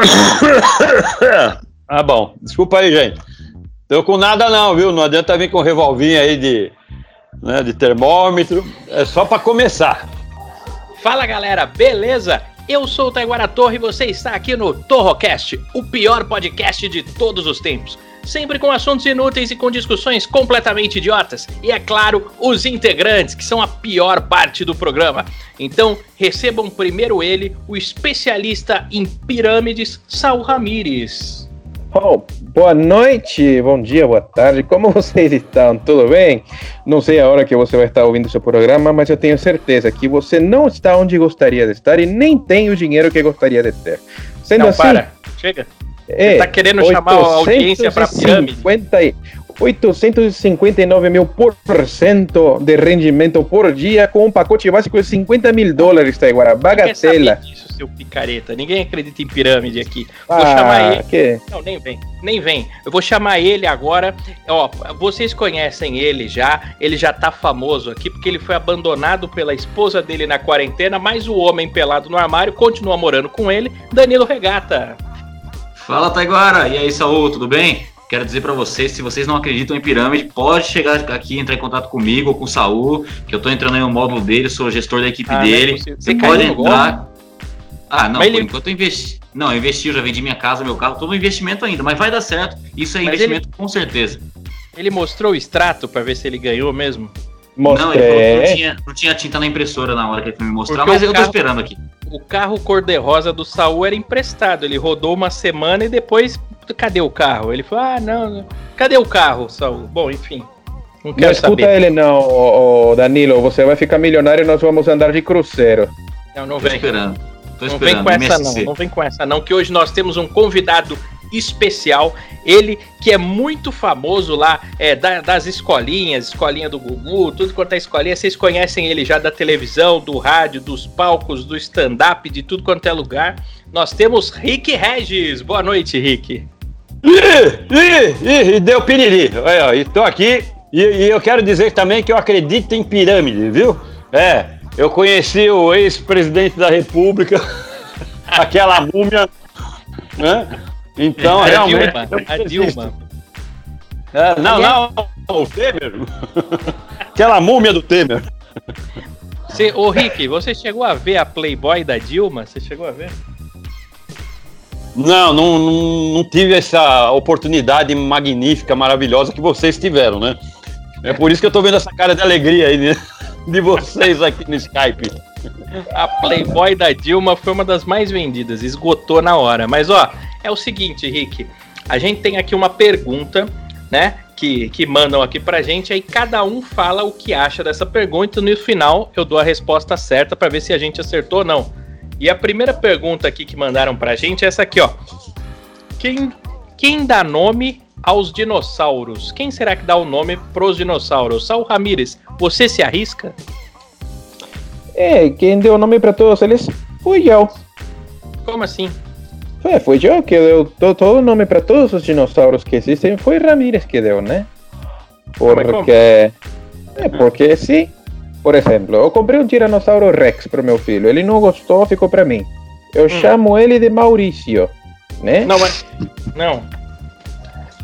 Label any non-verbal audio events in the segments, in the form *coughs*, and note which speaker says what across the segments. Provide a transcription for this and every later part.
Speaker 1: *coughs* ah, bom. Desculpa aí, gente. Tô com nada não, viu? Não adianta vir com revolvinho aí de, né, de termômetro. É só para começar.
Speaker 2: Fala, galera. Beleza? Eu sou o Taiguara Torre e você está aqui no Torrocast, o pior podcast de todos os tempos sempre com assuntos inúteis e com discussões completamente idiotas. E é claro, os integrantes, que são a pior parte do programa. Então, recebam primeiro ele, o especialista em pirâmides, Saul Ramires.
Speaker 3: Oh, boa noite, bom dia, boa tarde. Como vocês estão? Tudo bem? Não sei a hora que você vai estar ouvindo seu programa, mas eu tenho certeza que você não está onde gostaria de estar e nem tem o dinheiro que gostaria de ter.
Speaker 2: Sendo não, assim, para. Chega. É, Você tá querendo chamar a audiência para pirâmide?
Speaker 3: 859 mil por cento de rendimento por dia com um pacote básico de 50 mil dólares, Taiguara. Bagatela.
Speaker 2: Disso, seu picareta. Ninguém acredita em pirâmide aqui. Vou ah, chamar ele. Que? Não, nem vem. Nem vem. Eu vou chamar ele agora. Ó, vocês conhecem ele já. Ele já tá famoso aqui porque ele foi abandonado pela esposa dele na quarentena, mas o homem pelado no armário continua morando com ele, Danilo Regata.
Speaker 4: Fala, Taiguara! E aí, Saúl, tudo bem? Quero dizer para vocês, se vocês não acreditam em pirâmide, pode chegar aqui, entrar em contato comigo ou com o Saúl, que eu tô entrando aí no módulo dele, sou gestor da equipe ah, é dele. Você, você pode entrar. Ah, não, mas por ele... enquanto eu investi. Não, eu investi, eu já vendi minha casa, meu carro, tô no investimento ainda, mas vai dar certo. Isso é mas investimento ele... com certeza.
Speaker 2: Ele mostrou o extrato para ver se ele ganhou mesmo?
Speaker 4: Mostrei. Não, ele falou que não tinha, não tinha tinta na impressora na hora que ele foi me mostrar, Porque mas eu carro, tô esperando aqui.
Speaker 2: O carro cor-de-rosa do Saul era emprestado. Ele rodou uma semana e depois. Cadê o carro? Ele falou: Ah, não. Cadê o carro, Saul? Bom, enfim.
Speaker 3: Não, não escuta saber. ele, não, ô, ô, Danilo. Você vai ficar milionário e nós vamos andar de cruzeiro.
Speaker 2: Não, não vem. Tô esperando. Tô não esperando. vem com essa, não. Não vem com essa, não. Que hoje nós temos um convidado especial. Ele que é muito famoso lá é, da, das escolinhas, escolinha do Gugu, tudo quanto é escolinha. Vocês conhecem ele já da televisão, do rádio, dos palcos, do stand-up, de tudo quanto é lugar. Nós temos Rick Regis. Boa noite, Rick.
Speaker 1: Ih, deu piriri. Olha, aqui e, e eu quero dizer também que eu acredito em pirâmide, viu? É, eu conheci o ex-presidente da República, *laughs* aquela múmia, né? Então, é realmente. Dilma, a Dilma. É, não, não, o Temer. Aquela múmia do Temer.
Speaker 2: Você, ô Rick, você chegou a ver a Playboy da Dilma? Você chegou a ver?
Speaker 1: Não, não, não, não tive essa oportunidade magnífica, maravilhosa que vocês tiveram, né? É por isso que eu tô vendo essa cara de alegria aí né? de vocês aqui no Skype.
Speaker 2: A Playboy da Dilma foi uma das mais vendidas, esgotou na hora. Mas ó, é o seguinte, Rick, a gente tem aqui uma pergunta, né? Que, que mandam aqui pra gente, aí cada um fala o que acha dessa pergunta, e no final eu dou a resposta certa para ver se a gente acertou ou não. E a primeira pergunta aqui que mandaram pra gente é essa aqui, ó. Quem, quem dá nome aos dinossauros? Quem será que dá o nome pros dinossauros? Saul Ramírez, você se arrisca?
Speaker 3: É, quem deu o nome para todos eles fui eu.
Speaker 2: Como assim?
Speaker 3: Foi, foi eu que deu todo, todo o nome para todos os dinossauros que existem. Foi Ramírez que deu, né? Porque. É, porque sim. Por exemplo, eu comprei um Tiranossauro Rex pro meu filho. Ele não gostou, ficou para mim. Eu hum. chamo ele de Maurício, né?
Speaker 2: Não, mas. Não.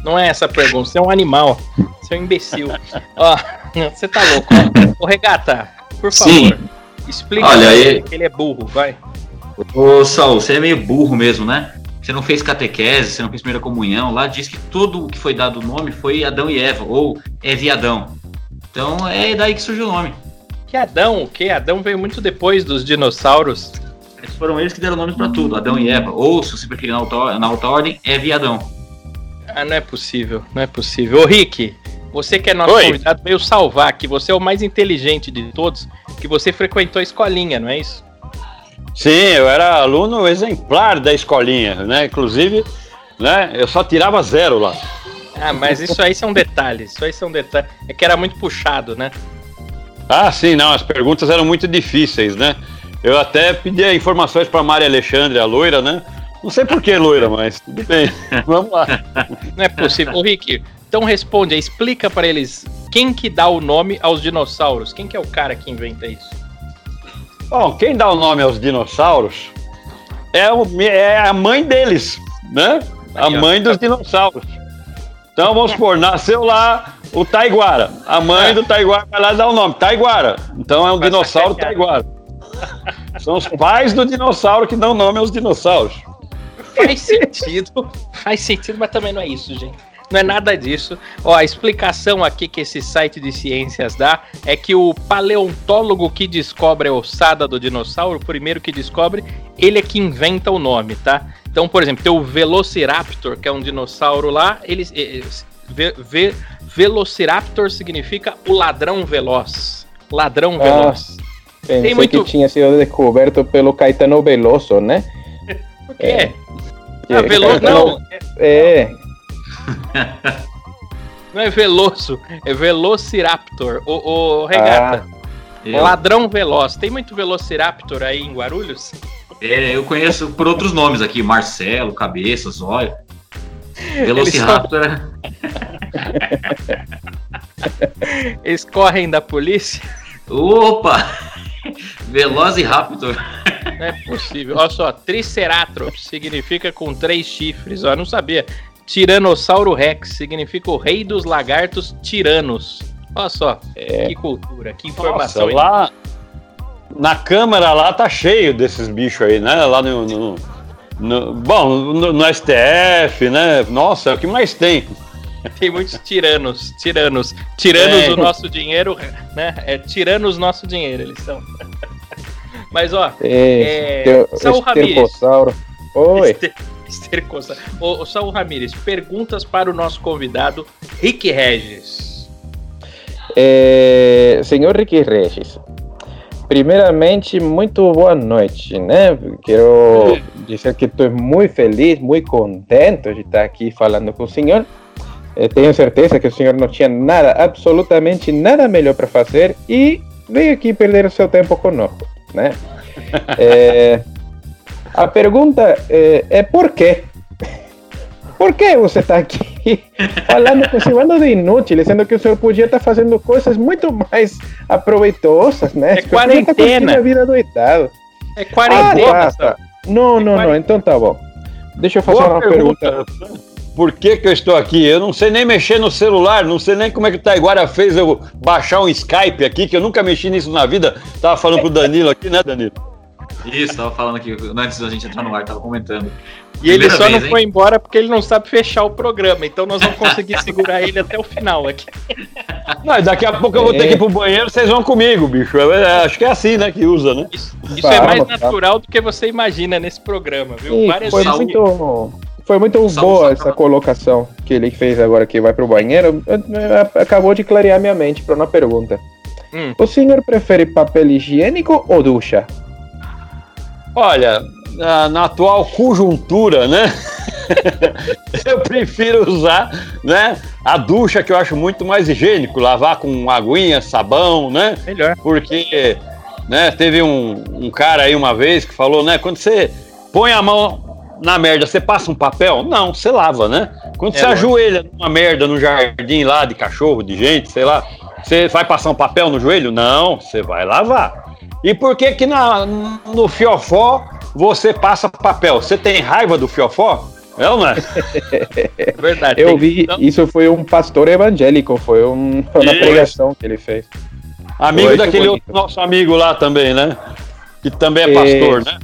Speaker 2: Não é essa a pergunta. Você é um animal. Você é um imbecil. *laughs* Ó, você tá louco. Ó. Ô, Regata, por favor. Sim. Explica
Speaker 4: Olha, aí...
Speaker 2: que ele é burro, vai.
Speaker 4: Ô, Saul, você é meio burro mesmo, né? Você não fez catequese, você não fez primeira comunhão. Lá diz que tudo o que foi dado o nome foi Adão e Eva, ou Eva e Adão. Então é daí que surgiu o nome.
Speaker 2: Que Adão? O que? Adão veio muito depois dos dinossauros.
Speaker 4: Eles foram eles que deram nome para tudo, Adão e Eva. Ou, se você preferir na alta, na alta ordem, Eva e Adão.
Speaker 2: Ah, não é possível, não é possível. Ô, Rick, você que é nosso Oi. convidado, veio salvar que você é o mais inteligente de todos, que você frequentou a escolinha, não é isso?
Speaker 1: Sim, eu era aluno exemplar da escolinha, né? Inclusive, né? Eu só tirava zero lá.
Speaker 2: Ah, mas isso aí são detalhes. Isso aí são detalhes. É que era muito puxado, né?
Speaker 1: Ah, sim, não. As perguntas eram muito difíceis, né? Eu até pedi informações para Maria Alexandre, a loira, né? Não sei por que loira, mas tudo bem. *laughs* Vamos lá.
Speaker 2: Não é possível. Ô, Rick, então responde, explica para eles quem que dá o nome aos dinossauros. Quem que é o cara que inventa isso?
Speaker 1: Bom, quem dá o nome aos dinossauros é, o, é a mãe deles, né? A mãe dos dinossauros. Então vamos supor, nasceu lá o Taiguara. A mãe do Taiguara vai lá dar o nome, Taiguara. Então é um dinossauro Taiguara. São os pais do dinossauro que dão nome aos dinossauros.
Speaker 2: Faz *laughs* sentido, faz sentido, mas também não é isso, gente. Não é nada disso. Ó, a explicação aqui que esse site de ciências dá é que o paleontólogo que descobre a ossada do dinossauro, o primeiro que descobre, ele é que inventa o nome, tá? Então, por exemplo, tem o Velociraptor, que é um dinossauro lá, ele, ve, ve, Velociraptor significa o ladrão veloz. Ladrão ah, veloz.
Speaker 3: Pensei tem muito... que tinha sido descoberto pelo Caetano Veloso, né? *laughs*
Speaker 2: O quê? É. Ah, Veloso não.
Speaker 3: É. *laughs*
Speaker 2: Não é Veloso, é Velociraptor. O, o Regata. Ah, ladrão veloz. Tem muito Velociraptor aí em Guarulhos?
Speaker 4: É, eu conheço por outros nomes aqui, Marcelo, Cabeça, Zóio. *laughs* Velociraptor. Eles. *laughs*
Speaker 2: Eles correm da polícia?
Speaker 4: Opa! Veloz e Raptor.
Speaker 2: Não é possível. Olha só, Triceratops significa com três chifres. Ó, não sabia. Tiranossauro Rex significa o rei dos lagartos tiranos. Olha só, é. que cultura, que informação.
Speaker 1: Nossa, lá na câmara lá tá cheio desses bichos aí, né? Lá no, no, no bom, no, no, STF, né? Nossa, é o que mais tem.
Speaker 2: Tem muitos tiranos, tiranos, tiranos é. o nosso dinheiro, né? É tiranos nosso dinheiro, eles são. *laughs* Mas ó,
Speaker 3: é, é, Saul Ramírez.
Speaker 2: Oi. Este, estercosa. Ô, ô Saul Ramírez, perguntas para o nosso convidado, Rick Regis.
Speaker 3: É, senhor Rick Regis, primeiramente, muito boa noite, né? Quero dizer que estou muito feliz, muito contente de estar aqui falando com o senhor. Eu tenho certeza que o senhor não tinha nada, absolutamente nada melhor para fazer e veio aqui perder o seu tempo conosco, né? *laughs* é, a pergunta é, é por quê? Por que você está aqui *laughs* falando com esse bando de inúteis, sendo que o senhor podia estar tá fazendo coisas muito mais aproveitosas, né?
Speaker 2: É quarentena.
Speaker 3: A vida doidado.
Speaker 2: É quarentena. Ah, tá.
Speaker 3: Não, é não, não. Então tá bom. Deixa eu fazer Boa uma pergunta. pergunta.
Speaker 1: Por que, que eu estou aqui? Eu não sei nem mexer no celular, não sei nem como é que o Taiguara fez eu baixar um Skype aqui, que eu nunca mexi nisso na vida. Tava falando pro Danilo aqui, né, Danilo?
Speaker 4: Isso, tava falando aqui antes da gente entrar no ar, tava comentando.
Speaker 2: E ele só vez, não hein? foi embora porque ele não sabe fechar o programa, então nós vamos conseguir segurar ele até o final aqui.
Speaker 1: Não, daqui a pouco eu vou ter que ir pro banheiro, vocês vão comigo, bicho. Eu, eu, acho que é assim, né, que usa, né?
Speaker 2: Isso, isso é mais natural do que você imagina nesse programa, viu?
Speaker 3: Sim, Várias foi muito, foi muito boa essa colocação que ele fez agora que vai pro banheiro. Acabou de clarear minha mente para uma pergunta. Hum. O senhor prefere papel higiênico ou ducha?
Speaker 1: Olha, na, na atual conjuntura, né? *laughs* eu prefiro usar, né? A ducha que eu acho muito mais higiênico, lavar com aguinha, sabão, né?
Speaker 2: Melhor.
Speaker 1: Porque, né? Teve um, um cara aí uma vez que falou, né? Quando você põe a mão na merda, você passa um papel? Não, você lava, né? Quando é, você ajoelha numa merda no jardim lá de cachorro, de gente, sei lá, você vai passar um papel no joelho? Não, você vai lavar. E por que que na, no fiofó você passa papel? Você tem raiva do fiofó? É ou não é? *laughs*
Speaker 3: Verdade. Eu vi, então... isso foi um pastor evangélico, foi, um, foi uma pregação que ele fez.
Speaker 1: Amigo foi daquele outro nosso amigo lá também, né? Que também é pastor, né?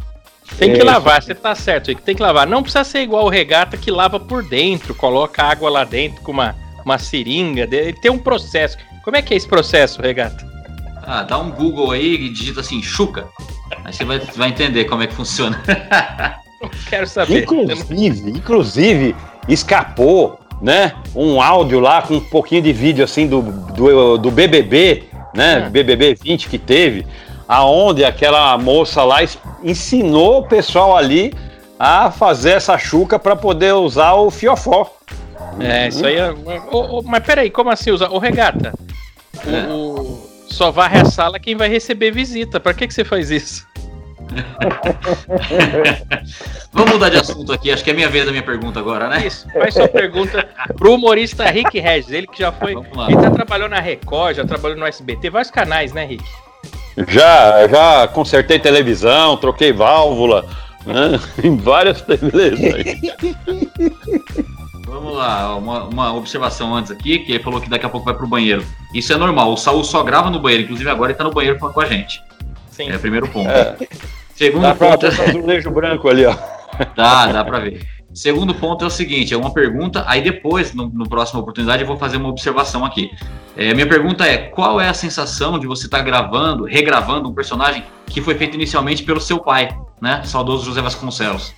Speaker 2: Tem que lavar, você tá certo, tem que lavar. Não precisa ser igual o regata que lava por dentro, coloca água lá dentro com uma, uma seringa. Ele tem um processo. Como é que é esse processo, regata?
Speaker 4: Ah, dá um Google aí e digita assim, chuca. Aí você vai, vai entender como é que funciona. *laughs*
Speaker 2: Quero saber.
Speaker 1: Inclusive, inclusive, escapou, né? Um áudio lá com um pouquinho de vídeo assim do, do, do BBB, né? Ah. BBB 20 que teve, aonde aquela moça lá ensinou o pessoal ali a fazer essa chuca para poder usar o fiofó.
Speaker 2: É, isso aí é. Oh, oh, mas peraí, como assim usar? O regata. É. O, só varre a sala quem vai receber visita. Para que, que você faz isso? *laughs*
Speaker 4: Vamos mudar de assunto aqui. Acho que é minha vez da minha pergunta agora, né? Isso.
Speaker 2: Faz sua pergunta pro humorista Rick Regis. Ele que já foi. Ele já trabalhou na Record, já trabalhou no SBT, vários canais, né, Rick?
Speaker 1: Já, já consertei televisão, troquei válvula, Né? *laughs* Em várias aí. *laughs*
Speaker 4: Vamos lá, uma, uma, observação antes aqui, que ele falou que daqui a pouco vai pro banheiro. Isso é normal, o Saul só grava no banheiro, inclusive agora ele tá no banheiro falando com a gente. Sim. É o primeiro ponto. É.
Speaker 1: Segundo dá ponto. Pra é... azulejo branco ali, ó.
Speaker 4: Dá, dá pra ver. Segundo ponto é o seguinte: é uma pergunta, aí depois, no, no próxima oportunidade, eu vou fazer uma observação aqui. É, minha pergunta é: qual é a sensação de você estar tá gravando, regravando um personagem que foi feito inicialmente pelo seu pai, né? Saudoso José Vasconcelos.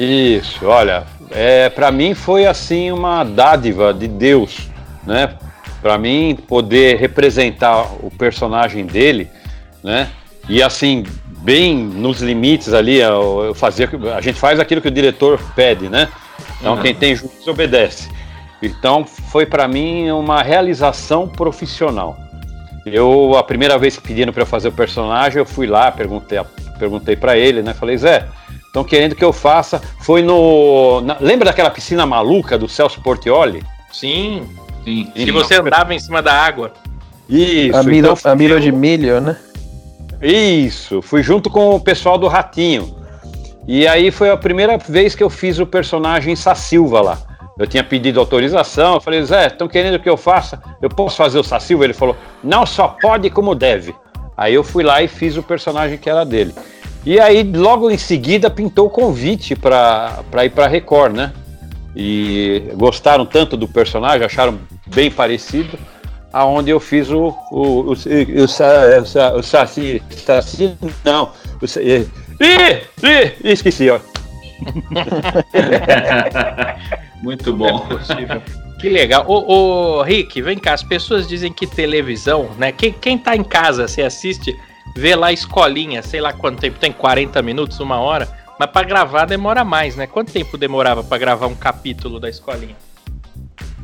Speaker 1: Isso, olha, é, para mim foi assim uma dádiva de Deus, né? Para mim poder representar o personagem dele, né? E assim, bem nos limites ali, eu fazia, a gente faz aquilo que o diretor pede, né? Então uhum. quem tem juízo obedece. Então foi para mim uma realização profissional. Eu a primeira vez que pediram para eu fazer o personagem, eu fui lá, perguntei, perguntei para ele, né? Falei, Zé, estão querendo que eu faça. Foi no, na, lembra daquela piscina maluca do Celso Portioli?
Speaker 2: Sim, sim. Que você andava em cima da água.
Speaker 3: Isso. A milho, então, a milho de milho, né?
Speaker 1: Isso, fui junto com o pessoal do Ratinho. E aí foi a primeira vez que eu fiz o personagem Sassilva lá. Eu tinha pedido autorização, eu falei, Zé, estão querendo que eu faça? Eu posso fazer o Sassilva? Ele falou, não só pode como deve. Aí eu fui lá e fiz o personagem que era dele. E aí, logo em seguida, pintou o convite para ir para Record, né? E gostaram tanto do personagem, acharam bem parecido aonde eu fiz o o, o, o, o, o Saci, Saci, não, o, ih, ih, esqueci, ó. *laughs*
Speaker 4: Muito bom.
Speaker 2: É que legal. Ô, ô, Rick, vem cá, as pessoas dizem que televisão, né? Quem, quem tá em casa, você assiste, vê lá a escolinha, sei lá quanto tempo, tem 40 minutos, uma hora, mas para gravar demora mais, né? Quanto tempo demorava para gravar um capítulo da escolinha?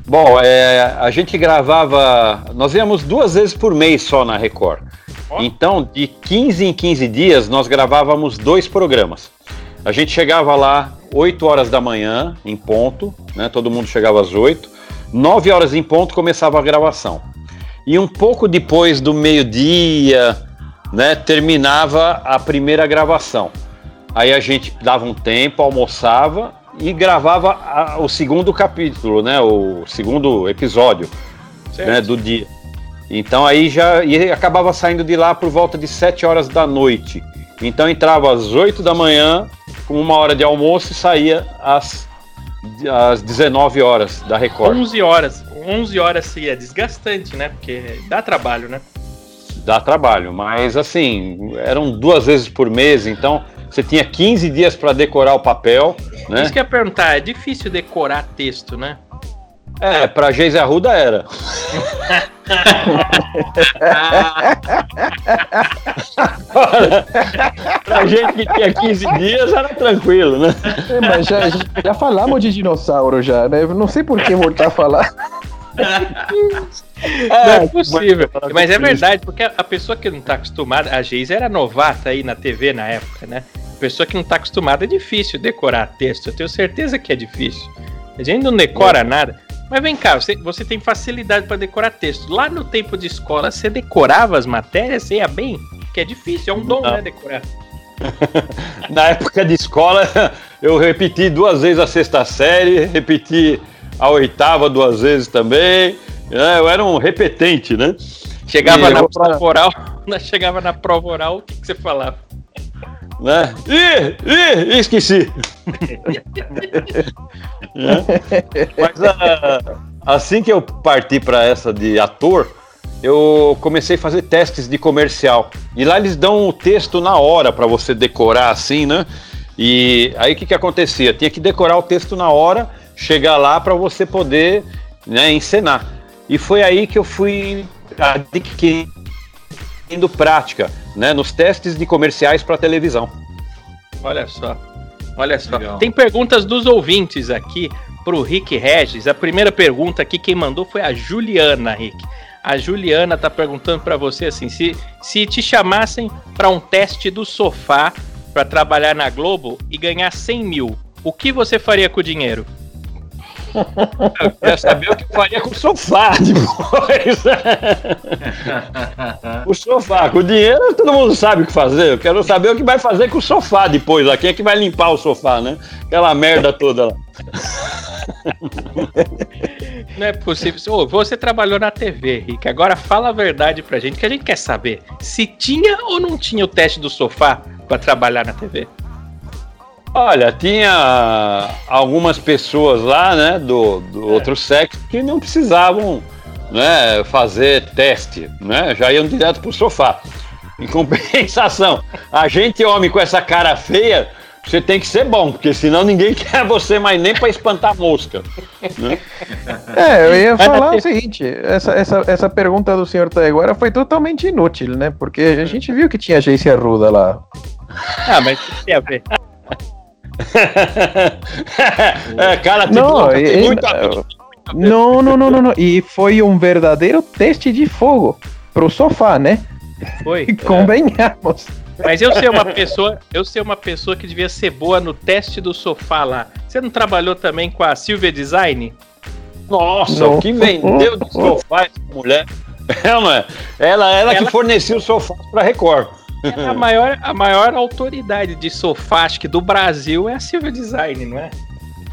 Speaker 1: Bom, é, a gente gravava. Nós íamos duas vezes por mês só na Record. Oh. Então, de 15 em 15 dias, nós gravávamos dois programas. A gente chegava lá 8 horas da manhã, em ponto, né? Todo mundo chegava às 8. 9 horas em ponto começava a gravação. E um pouco depois do meio-dia, né, terminava a primeira gravação. Aí a gente dava um tempo, almoçava e gravava a, o segundo capítulo, né? O segundo episódio né, do dia. Então aí já e acabava saindo de lá por volta de 7 horas da noite. Então entrava às 8 da manhã, com uma hora de almoço e saía às, às 19 horas da Record.
Speaker 2: 11 horas. 11 horas seria desgastante, né? Porque dá trabalho, né?
Speaker 1: Dá trabalho, mas assim, eram duas vezes por mês, então você tinha 15 dias para decorar o papel. Né?
Speaker 2: Isso que eu ia perguntar, é difícil decorar texto, né?
Speaker 1: É, pra Geise Arruda era. *laughs* pra gente que tinha 15 dias era tranquilo, né?
Speaker 3: É, mas já, já falamos de dinossauro já, né? Não sei por que voltar a falar.
Speaker 2: É, não é possível. Mas é verdade, porque a pessoa que não tá acostumada, a Geise era novata aí na TV na época, né? pessoa que não está acostumada é difícil decorar texto. Eu tenho certeza que é difícil. A gente não decora é. nada. Mas vem cá, você, você tem facilidade para decorar texto. Lá no tempo de escola, você decorava as matérias? Você ia bem? Que é difícil, é um dom, não. né, decorar. *laughs*
Speaker 1: Na época de escola, eu repeti duas vezes a sexta série, repeti a oitava duas vezes também. Né? Eu era um repetente, né?
Speaker 2: Chegava e na prova oral, *laughs* chegava na prova oral, o que, que você falava?
Speaker 1: né? Ih, ih, esqueci. *laughs* né? Mas uh, assim que eu parti para essa de ator, eu comecei a fazer testes de comercial. E lá eles dão o texto na hora para você decorar assim, né? E aí o que, que acontecia? Tinha que decorar o texto na hora, chegar lá para você poder né, encenar. E foi aí que eu fui adquirindo prática né, nos testes de comerciais para televisão.
Speaker 2: Olha só, olha só. Legal. Tem perguntas dos ouvintes aqui para o Rick Regis. A primeira pergunta aqui quem mandou foi a Juliana, Rick. A Juliana tá perguntando para você assim, se, se te chamassem para um teste do sofá para trabalhar na Globo e ganhar 100 mil, o que você faria com o dinheiro?
Speaker 1: Eu quero saber o que eu faria com o sofá *laughs* depois. *laughs* o sofá, com o dinheiro todo mundo sabe o que fazer. Eu quero saber o que vai fazer com o sofá depois. Lá. Quem é que vai limpar o sofá, né? Aquela merda toda lá. *laughs*
Speaker 2: Não é possível. Ô, você trabalhou na TV, Rick. Agora fala a verdade pra gente, que a gente quer saber se tinha ou não tinha o teste do sofá para trabalhar na TV.
Speaker 1: Olha, tinha algumas pessoas lá, né, do, do é. outro sexo que não precisavam, né, fazer teste, né, já iam direto pro sofá. Em *laughs* compensação, a gente homem com essa cara feia, você tem que ser bom, porque senão ninguém *laughs* quer você mais nem para espantar mosca. Né?
Speaker 3: É, eu ia falar o seguinte: essa, essa, essa pergunta do senhor Taiguara foi totalmente inútil, né? Porque a gente viu que tinha agência Arruda lá.
Speaker 2: Ah, mas o que tem a ver? *laughs*
Speaker 1: é, cara,
Speaker 3: tipo, não, tem muito não, não, não, não, não. E foi um verdadeiro teste de fogo pro sofá, né?
Speaker 2: Foi. *laughs*
Speaker 3: Convenhamos.
Speaker 2: Mas eu sei uma pessoa, eu sei uma pessoa que devia ser boa no teste do sofá lá. Você não trabalhou também com a Silvia Design?
Speaker 1: Nossa, o que vendeu de sofá essa mulher? Ela, *laughs* ela, ela, ela que fornecia o sofá para Record.
Speaker 2: É a maior, a maior autoridade de sofá, acho que do Brasil, é a Silvia Design, não é?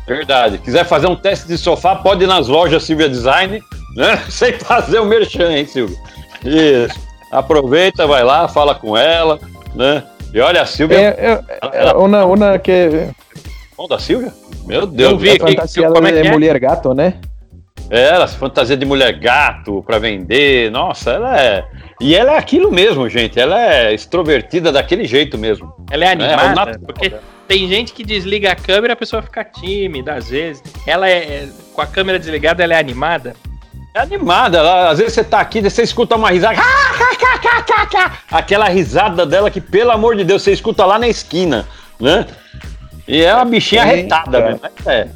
Speaker 1: Verdade. Quiser fazer um teste de sofá, pode ir nas lojas Silvia Design, né? *laughs* Sem fazer o merchan, hein, Silvia? Isso. Aproveita, vai lá, fala com ela, né? E olha, a Silvia. É, é,
Speaker 3: ela, uma, uma que.
Speaker 1: Bom, da Silvia? Meu Deus. Eu
Speaker 3: vi aqui. Fantasia como é, é, é mulher gato, né?
Speaker 1: É, ela fantasia de mulher gato para vender. Nossa, ela é. E ela é aquilo mesmo, gente. Ela é extrovertida daquele jeito mesmo.
Speaker 2: Ela é né? animada, é, porque tem gente que desliga a câmera e a pessoa fica tímida, às vezes. Ela é, é com a câmera desligada, ela é animada.
Speaker 1: É animada, ela, às vezes você tá aqui, você escuta uma risada. Aquela risada dela que, pelo amor de Deus, você escuta lá na esquina, né? E é uma bichinha arretada mesmo. É.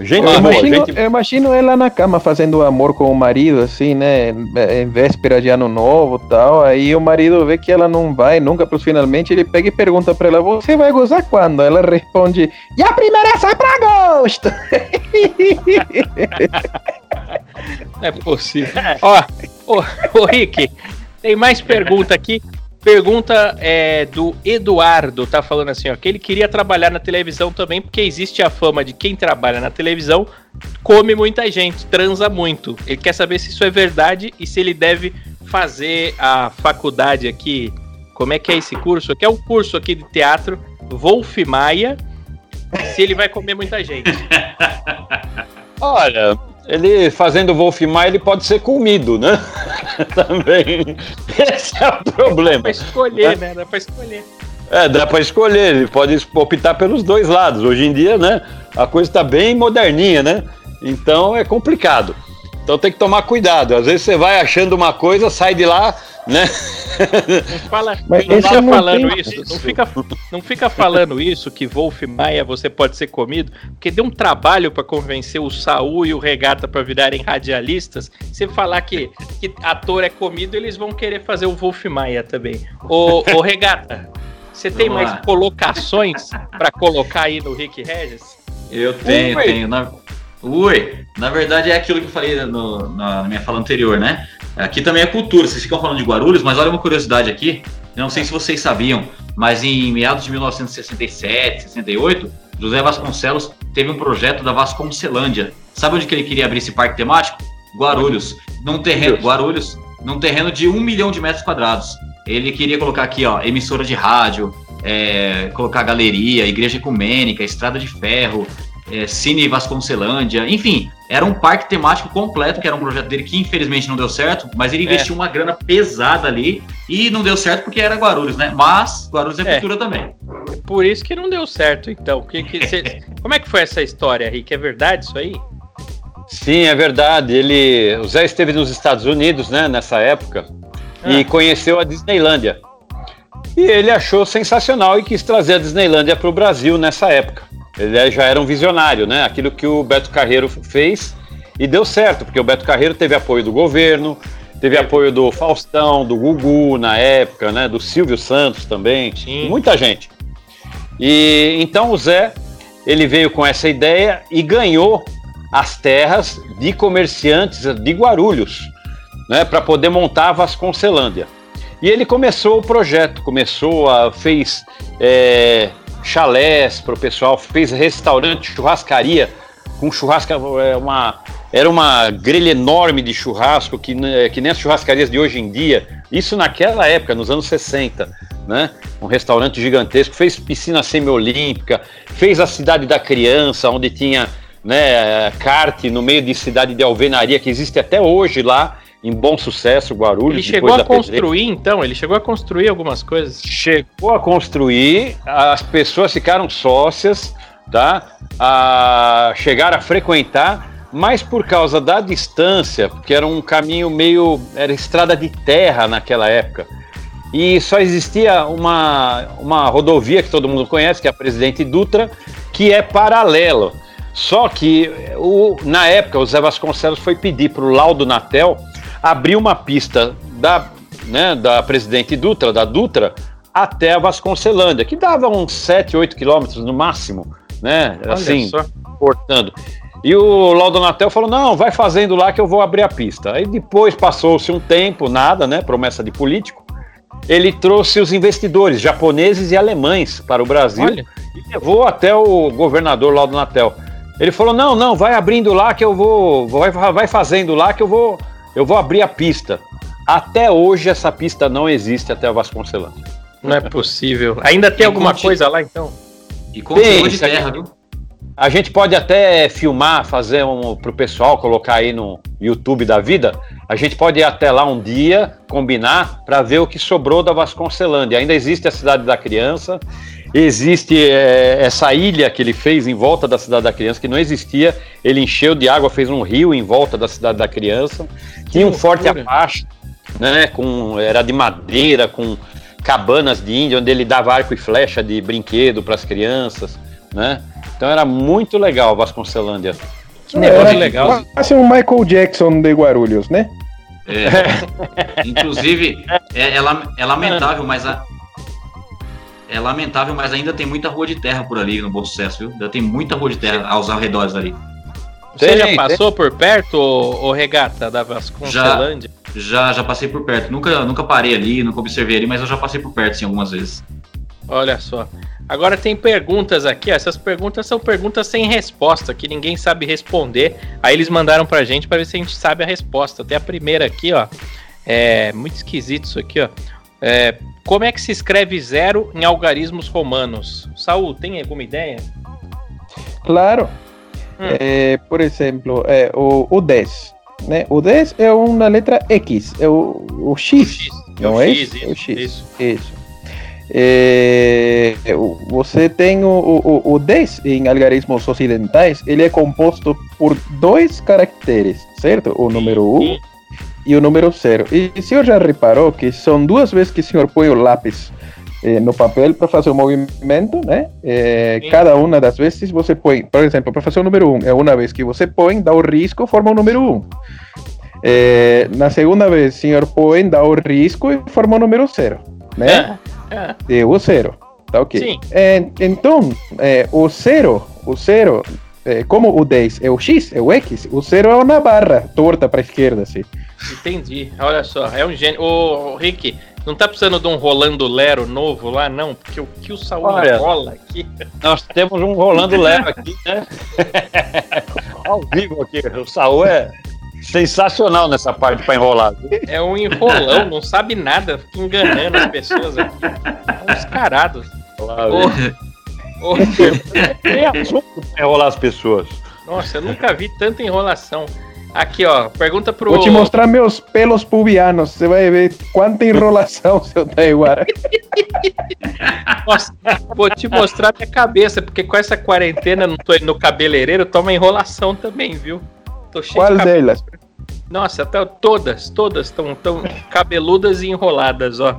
Speaker 3: Gente, eu, imagino, gente... eu imagino ela na cama fazendo amor com o marido, assim, né? Em véspera de ano novo tal. Aí o marido vê que ela não vai nunca pros finalmente. Ele pega e pergunta pra ela: Você vai gozar quando? Ela responde: E a primeira sai pra agosto.
Speaker 2: Não *laughs* é possível. *laughs* Ó, ô, ô Rick, tem mais pergunta aqui. Pergunta é, do Eduardo, tá falando assim, ó, que ele queria trabalhar na televisão também, porque existe a fama de quem trabalha na televisão come muita gente, transa muito. Ele quer saber se isso é verdade e se ele deve fazer a faculdade aqui. Como é que é esse curso? Que é um curso aqui de teatro, Wolf Maia, se ele vai comer muita gente. *laughs*
Speaker 1: Olha, ele fazendo Wolf Maia, ele pode ser comido, né? *laughs* Também. Esse é o problema. Dá
Speaker 2: pra escolher, né? Dá pra escolher.
Speaker 1: É, dá para escolher, ele pode optar pelos dois lados. Hoje em dia, né, a coisa está bem moderninha, né? Então é complicado. Então tem que tomar cuidado. Às vezes você vai achando uma coisa, sai de lá né?
Speaker 2: Não fala, Mas não fica falando tem... isso, não fica, não fica falando isso que Wolf Maia você pode ser comido, porque deu um trabalho para convencer o Saul e o Regata para virarem radialistas. Você falar que, que ator é comido, eles vão querer fazer o Wolf Maia também. O, o Regata, você tem Vamos mais lá. colocações para colocar aí no Rick Regis?
Speaker 4: Eu tenho, Ui. tenho. Na... Ui, na verdade é aquilo que eu falei no, na minha fala anterior, né? Aqui também é cultura, vocês ficam falando de Guarulhos, mas olha uma curiosidade aqui, eu não sei se vocês sabiam, mas em meados de 1967, 68, José Vasconcelos teve um projeto da Vasconcelândia. Sabe onde que ele queria abrir esse parque temático? Guarulhos. Num terreno, Guarulhos, num terreno de um milhão de metros quadrados. Ele queria colocar aqui, ó, emissora de rádio, é, colocar galeria, igreja ecumênica, estrada de ferro, é, Cine Vasconcelândia, enfim, era um parque temático completo, que era um projeto dele que infelizmente não deu certo, mas ele investiu é. uma grana pesada ali e não deu certo porque era Guarulhos, né? Mas Guarulhos é, é. cultura também.
Speaker 2: Por isso que não deu certo, então. Que, que cê... *laughs* Como é que foi essa história, Rick? É verdade isso aí?
Speaker 1: Sim, é verdade. Ele, o Zé esteve nos Estados Unidos, né, nessa época, ah. e conheceu a Disneylândia. E ele achou sensacional e quis trazer a Disneylândia para o Brasil nessa época. Ele já era um visionário, né? Aquilo que o Beto Carreiro fez e deu certo, porque o Beto Carreiro teve apoio do governo, teve apoio do Faustão, do Gugu na época, né? Do Silvio Santos também, Sim. muita gente. E então o Zé ele veio com essa ideia e ganhou as terras de comerciantes de Guarulhos, né, para poder montar a Vasconcelândia. E ele começou o projeto, começou a fez é, chalés para o pessoal, fez restaurante, churrascaria com churrasca, é, uma era uma grelha enorme de churrasco que, né, que nem as churrascarias de hoje em dia. Isso naquela época, nos anos 60, né? Um restaurante gigantesco, fez piscina semiolímpica, fez a cidade da criança, onde tinha né, kart no meio de cidade de alvenaria que existe até hoje lá em bom sucesso, Guarulhos.
Speaker 2: Ele chegou a construir, então? Ele chegou a construir algumas coisas?
Speaker 1: Chegou a construir, as pessoas ficaram sócias, tá? A, chegaram a frequentar, mas por causa da distância, porque era um caminho meio. era estrada de terra naquela época. E só existia uma, uma rodovia que todo mundo conhece, que é a Presidente Dutra, que é paralelo. Só que o, na época o Zé Vasconcelos foi pedir para o Laudo Natel abrir uma pista da, né, da Presidente Dutra, da Dutra, até a Vasconcelândia, que dava uns 7, 8 quilômetros no máximo, né? Olha assim, só. cortando. E o Laudonatel falou: não, vai fazendo lá que eu vou abrir a pista. Aí depois passou-se um tempo, nada, né? Promessa de político. Ele trouxe os investidores japoneses e alemães para o Brasil Olha. e levou até o governador Laudonatel. Ele falou: não, não, vai abrindo lá que eu vou. Vai, vai fazendo lá que eu vou. Eu vou abrir a pista. Até hoje essa pista não existe até a Vasconcelândia.
Speaker 2: Não é possível. Ainda tem e alguma coisa lá então?
Speaker 1: E continua de terra, viu? A gente pode até filmar, fazer um pro pessoal, colocar aí no YouTube da vida. A gente pode ir até lá um dia, combinar, para ver o que sobrou da Vasconcelândia. Ainda existe a Cidade da Criança, existe é, essa ilha que ele fez em volta da Cidade da Criança, que não existia. Ele encheu de água, fez um rio em volta da Cidade da Criança. Tinha um forte Apache, né? Com, era de madeira, com cabanas de índio, onde ele dava arco e flecha de brinquedo para as crianças, né? Então era muito legal Vasconcelândia.
Speaker 3: Que negócio legal. Quase um Michael Jackson de Guarulhos, né?
Speaker 4: É. Inclusive, é, é, é, lamentável, mas a, é lamentável, mas ainda tem muita rua de terra por ali no Bom Sucesso, viu? Ainda tem muita rua de terra aos arredores ali.
Speaker 2: Você tem, já passou tem. por perto, o Regata, da Vasconcelândia?
Speaker 4: Já, já, já passei por perto. Nunca, nunca parei ali, nunca observei ali, mas eu já passei por perto, sim, algumas vezes.
Speaker 2: Olha só. Agora tem perguntas aqui, ó. essas perguntas são perguntas sem resposta, que ninguém sabe responder. Aí eles mandaram pra gente para ver se a gente sabe a resposta. Tem a primeira aqui, ó. É muito esquisito isso aqui, ó. É, como é que se escreve zero em algarismos romanos? Saul, tem alguma ideia?
Speaker 3: Claro. Hum. É, por exemplo, é, o, o 10. Né? O 10 é uma letra X, é o, o X, o X não é? X, isso, o X. Isso. isso. É, você tem o, o, o 10 em algarismos ocidentais, ele é composto por dois caracteres, certo? O número 1 um e o número 0. E o senhor já reparou que são duas vezes que o senhor põe o lápis eh, no papel para fazer o movimento, né? Eh, cada uma das vezes você põe, por exemplo, para fazer o número 1, um, é uma vez que você põe, dá o risco, forma o número 1. Um. Eh, na segunda vez, o senhor põe, dá o risco e forma o número 0, né? É. É. Deu o zero. Tá ok. Sim. É, então, é, o zero, o zero, é, como o 10 é o X, é o X, o zero é uma barra torta para a esquerda, assim.
Speaker 2: Entendi. Olha só, é um gênio. Ô, Rick, não tá precisando de um Rolando Lero novo lá, não? Porque o que o Saúl Olha, rola aqui.
Speaker 1: Nós temos um Rolando Lero aqui, né? *laughs* Ao vivo aqui. O Saúl é sensacional nessa parte para enrolar.
Speaker 2: É um enrolão, não sabe nada, fica enganando as pessoas aqui. Uns carados.
Speaker 1: Oh, Tem assunto pra enrolar as pessoas.
Speaker 2: Nossa, eu nunca vi tanta enrolação. Aqui, ó, pergunta pro.
Speaker 3: Vou te mostrar meus pelos pubianos. Você vai ver quanta enrolação, *laughs* seu Taiguara.
Speaker 2: Nossa, vou te mostrar minha cabeça, porque com essa quarentena não tô indo no cabeleireiro, toma enrolação também, viu?
Speaker 3: Tô cheio Qual de delas?
Speaker 2: Nossa, tá, todas, todas estão tão cabeludas e enroladas, ó.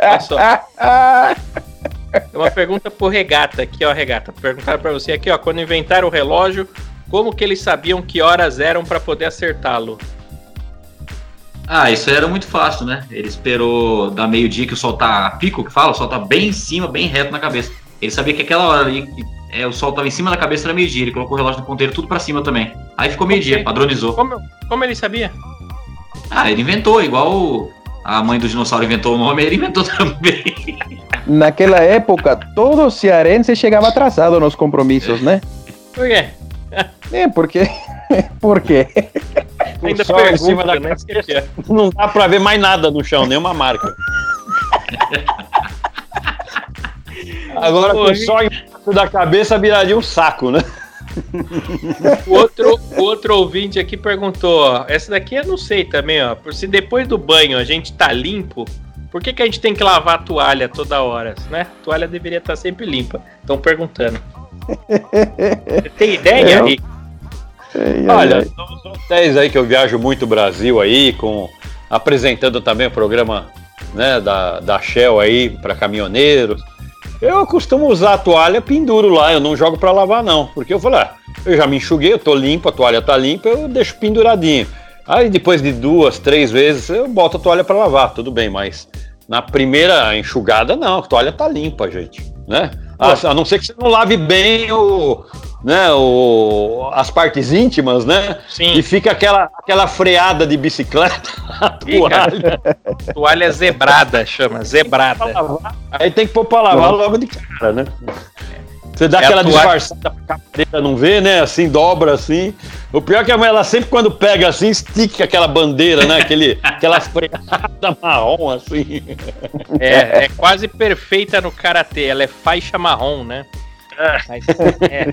Speaker 2: Olha só. *laughs* Uma pergunta pro Regata aqui, ó, Regata. Perguntaram para você aqui, ó, quando inventaram o relógio, como que eles sabiam que horas eram para poder acertá-lo?
Speaker 4: Ah, isso era muito fácil, né? Ele esperou dar meio-dia que o sol tá pico, que fala, o sol tá bem em cima, bem reto na cabeça. Ele sabia que aquela hora ali é, o sol tava em cima da cabeça, era meio-dia. Ele colocou o relógio no ponteiro tudo pra cima também. Aí ficou meio-dia, padronizou.
Speaker 2: Como, como ele sabia?
Speaker 4: Ah, ele inventou, igual a mãe do dinossauro inventou o nome, ele inventou *laughs* também.
Speaker 3: Naquela época, todo cearense chegava atrasado nos compromissos, né?
Speaker 2: Por quê? *laughs*
Speaker 3: É, porque. *laughs* Por quê?
Speaker 2: Ainda
Speaker 1: em
Speaker 2: pergunta,
Speaker 1: cima da
Speaker 2: né?
Speaker 1: Não dá pra ver mais nada no chão, nenhuma marca. *laughs* Agora, com
Speaker 2: Oi.
Speaker 1: sol embaixo da cabeça, viraria um saco, né?
Speaker 2: O outro, outro ouvinte aqui perguntou, ó, essa daqui eu não sei também, ó. por Se depois do banho a gente tá limpo, por que, que a gente tem que lavar a toalha toda hora, né? A toalha deveria estar sempre limpa. Estão perguntando. Você tem ideia,
Speaker 3: Eu-
Speaker 2: Rick?
Speaker 3: Ai, ai,
Speaker 1: Olha,
Speaker 3: ai.
Speaker 1: são são 10 aí que eu viajo muito o Brasil aí, com, apresentando também o programa né, da, da Shell aí para caminhoneiros. Eu costumo usar a toalha, penduro lá, eu não jogo para lavar não, porque eu falo, ah, eu já me enxuguei, eu tô limpo, a toalha tá limpa, eu deixo penduradinho. Aí depois de duas, três vezes eu boto a toalha para lavar, tudo bem, mas na primeira enxugada não, a toalha tá limpa, gente, né? A, a não ser que você não lave bem o, né, o, as partes íntimas, né?
Speaker 2: Sim.
Speaker 1: E fica aquela, aquela freada de bicicleta, a *laughs* toalha.
Speaker 2: Toalha zebrada, chama, zebrada.
Speaker 1: Aí tem que pôr pra lavar logo de cara, né? Você dá
Speaker 2: É
Speaker 1: aquela
Speaker 2: toalha-
Speaker 1: disfarçada pra cadeira não ver, né? Assim, dobra assim. O pior é que a mulher, ela sempre quando pega assim, estica aquela bandeira, né? Aquele, *laughs* aquela freada marrom assim.
Speaker 2: É, é quase perfeita no karatê, ela é faixa marrom, né? Mas, é,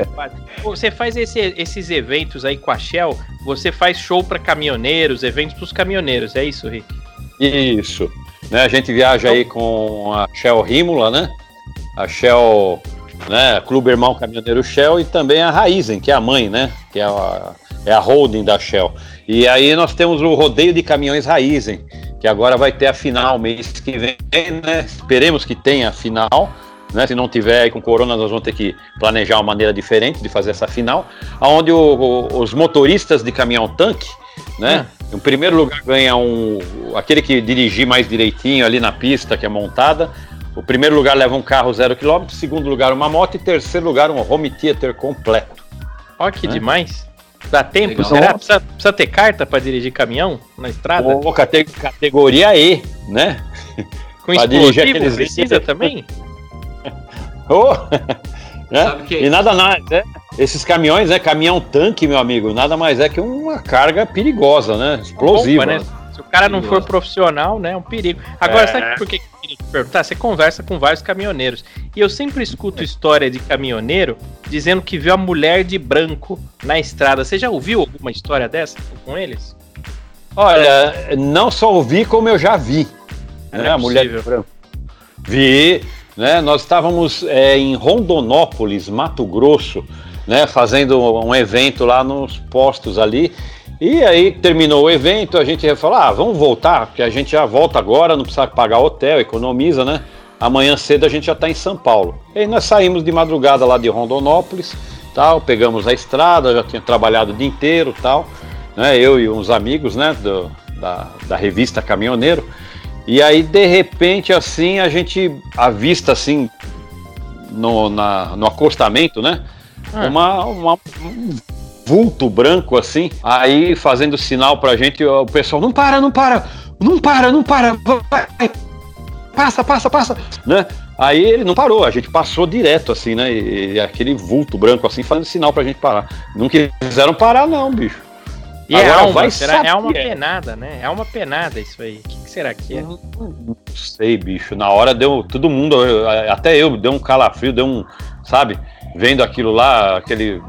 Speaker 2: é quase. Pô, Você faz esse- esses eventos aí com a Shell, você faz show pra caminhoneiros, eventos pros caminhoneiros, é isso, Rick?
Speaker 1: Isso. Né, a gente viaja aí com a Shell Rímula, né? A Shell, né? Clube Irmão Caminhoneiro Shell e também a Raizen, que é a mãe, né? Que é a, é a holding da Shell. E aí nós temos o rodeio de caminhões Raizen, que agora vai ter a final mês que vem, né? Esperemos que tenha a final. Né, se não tiver com corona, nós vamos ter que planejar uma maneira diferente de fazer essa final, onde os motoristas de caminhão tanque, né, em primeiro lugar ganha um aquele que dirigir mais direitinho ali na pista que é montada. O primeiro lugar leva um carro zero quilômetro, segundo lugar uma moto e terceiro lugar um home theater completo.
Speaker 2: Ó, que
Speaker 1: É.
Speaker 2: demais. Dá tempo?
Speaker 4: Legal.
Speaker 2: Será? Precisa, precisa ter carta pra dirigir caminhão na estrada?
Speaker 1: Ô, cate- categoria E, né?
Speaker 2: Com
Speaker 1: dirigir
Speaker 2: explosivo?
Speaker 1: aqueles-
Speaker 2: Precisa também?
Speaker 1: Ô, né?
Speaker 4: Sabe que-
Speaker 1: E nada mais, né? Esses caminhões, né? Caminhão tanque, meu amigo, nada mais é que uma carga perigosa, né? Explosiva.
Speaker 2: Bomba, né? Se o cara não for profissional, né? É um perigo. Agora,
Speaker 1: É.
Speaker 2: sabe por que perguntar? Você conversa com vários caminhoneiros. E eu sempre escuto história de caminhoneiro dizendo que viu a mulher de branco na estrada. Você já ouviu alguma história dessa com eles?
Speaker 1: Olha, não só ouvi, como eu já vi.
Speaker 2: Não
Speaker 1: né,
Speaker 2: é
Speaker 1: a mulher de branco. Vi, né? Nós estávamos é, em Rondonópolis, Mato Grosso, né? Fazendo um evento lá nos postos ali. E aí terminou o evento, a gente falou, ah, vamos voltar, porque a gente já volta agora, não precisa pagar hotel, economiza, né? Amanhã cedo a gente já está em São Paulo. E aí nós saímos de madrugada lá de Rondonópolis, tal, pegamos a estrada, já tinha trabalhado o dia inteiro, tal, né? Eu e uns amigos, né? do- da, da revista Caminhoneiro. E aí, de repente, assim, a gente avista, assim, no, na- no acostamento, né?
Speaker 2: Ah.
Speaker 1: Uma, uma- um vulto branco, assim, aí fazendo sinal pra gente, o pessoal, não para, não para, não para, não para, vai, passa, passa, passa, né? Aí ele não parou, a gente passou direto, assim, né? E, e aquele vulto branco, assim, fazendo sinal pra gente parar. Não quiseram parar, não, bicho.
Speaker 2: E é
Speaker 1: Agora
Speaker 2: alma,
Speaker 1: vai
Speaker 2: será? É uma penada, né? É uma penada isso aí. O que, que será que é?
Speaker 1: Não sei, bicho. Na hora deu todo mundo, até eu, deu um calafrio, deu um, sabe? Vendo aquilo lá, aquele,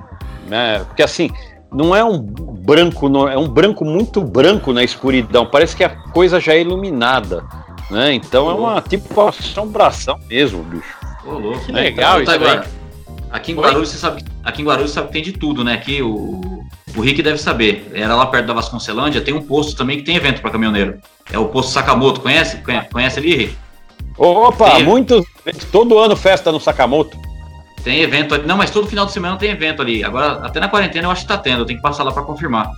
Speaker 1: né? Porque assim, não é um branco, não- é um branco muito branco na escuridão. Parece que a coisa já é iluminada, né? Então é uma tipo assombração mesmo, bicho.
Speaker 4: Ô, louco.
Speaker 2: Que legal
Speaker 4: Então,
Speaker 2: isso
Speaker 4: agora,
Speaker 2: aí.
Speaker 4: Aqui em? Guarulhos, você sabe, aqui em Guarulhos sabe que tem de tudo, né? Aqui o, o Rick deve saber. Era lá perto da Vasconcelândia, tem um posto também que tem evento para caminhoneiro. É o posto Sakamoto, conhece? Conhe- Conhece ali, Rick?
Speaker 1: Opa,
Speaker 4: Tem.
Speaker 1: muitos, todo ano festa no Sakamoto.
Speaker 4: Tem evento ali. Não, mas todo final de semana tem evento ali. Agora, até na quarentena eu acho que tá tendo, eu tenho que passar lá para confirmar.